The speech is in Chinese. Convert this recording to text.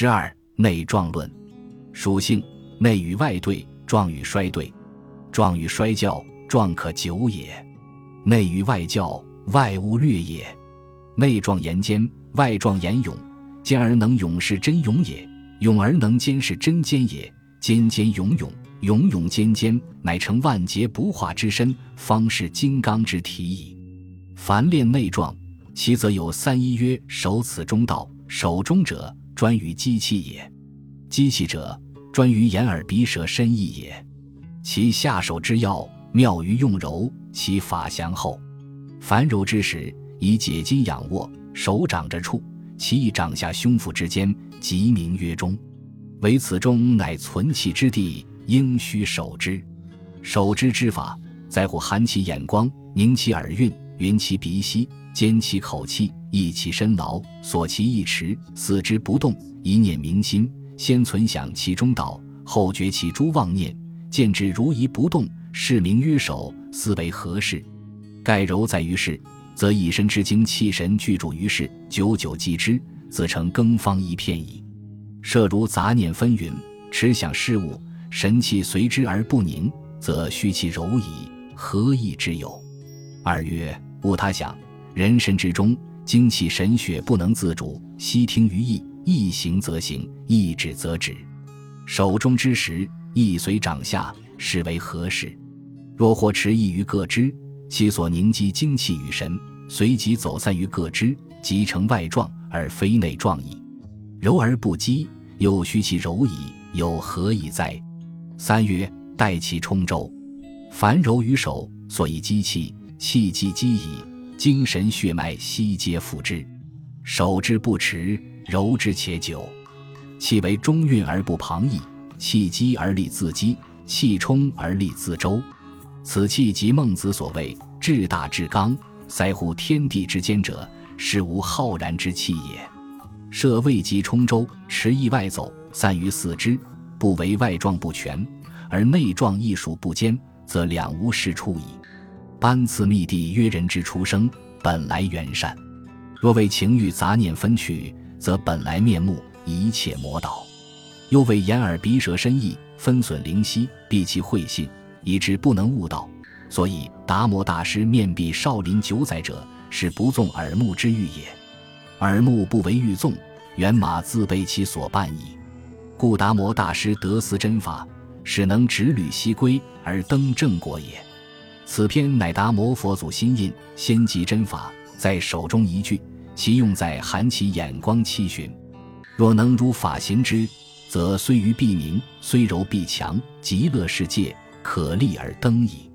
十二内状论，属性内与外对，状与衰对，状与衰教，状可久也；内与外教，外物略也。内状言坚，外状言勇。坚而能勇是真勇也，勇而能坚是真坚也。坚坚勇勇，勇勇坚坚，乃成万劫不化之身，方是金刚之体矣。凡练内状，其则有三一曰：守此中道。守中者，专于机器也；机器者，专于眼耳鼻舌身意也。其下手之要，妙于用柔，其法详厚。凡柔之时，以解筋仰卧，手掌着处，其意掌下胸腹之间，即名曰中。唯此中乃存气之地，应须守之。守之之法，在乎含其眼光，凝其耳韵，云其鼻息，坚其口气。益其身劳，锁其意持，四之不动，一念明心。先存想其中道，后觉其诸妄念，见之如一不动，是名曰守。思为何事？盖柔在于事，则一身之精气神聚注于事，久久积之，自成更方一片矣。设如杂念纷纭，持想事物，神气随之而不宁，则虚其柔矣。何意之有？二曰：悟他想，人神之中。精气神血不能自主，悉听于意，意行则行，意止则止。手中之时，意随掌下，是为何事？若或持意于各支，其所凝积精气与神，随即走散于各支，即成外状，而非内状矣。柔而不激，又虚其柔矣，有何以哉？三曰：待气充周。凡柔于手，所以积气，气积积矣。精神血脉悉皆复之，守之不迟，柔之且久。气为中运而不旁逸，气积而立自积，气充而立自周。此气即孟子所谓“至大至刚，塞乎天地之间者，是无浩然之气也”。设未及充周，持意外走，散于四肢，不为外状不全，而内状亦属不坚，则两无是处矣。班次密地曰：“人之出生，本来圆善。若为情欲杂念分去，则本来面目一切魔倒。又为眼耳鼻舌身意分损灵犀，闭其慧性，以致不能悟道。所以达摩大师面壁少林九载者，是不纵耳目之欲也。耳目不为欲纵，猿马自被其所绊矣。故达摩大师得思真法，使能直履西归而登正果也。”此篇乃达摩佛祖心印，先集真法在手中一句，其用在含其眼光七旬。若能如法行之，则虽愚必明，虽柔必强，极乐世界可立而登矣。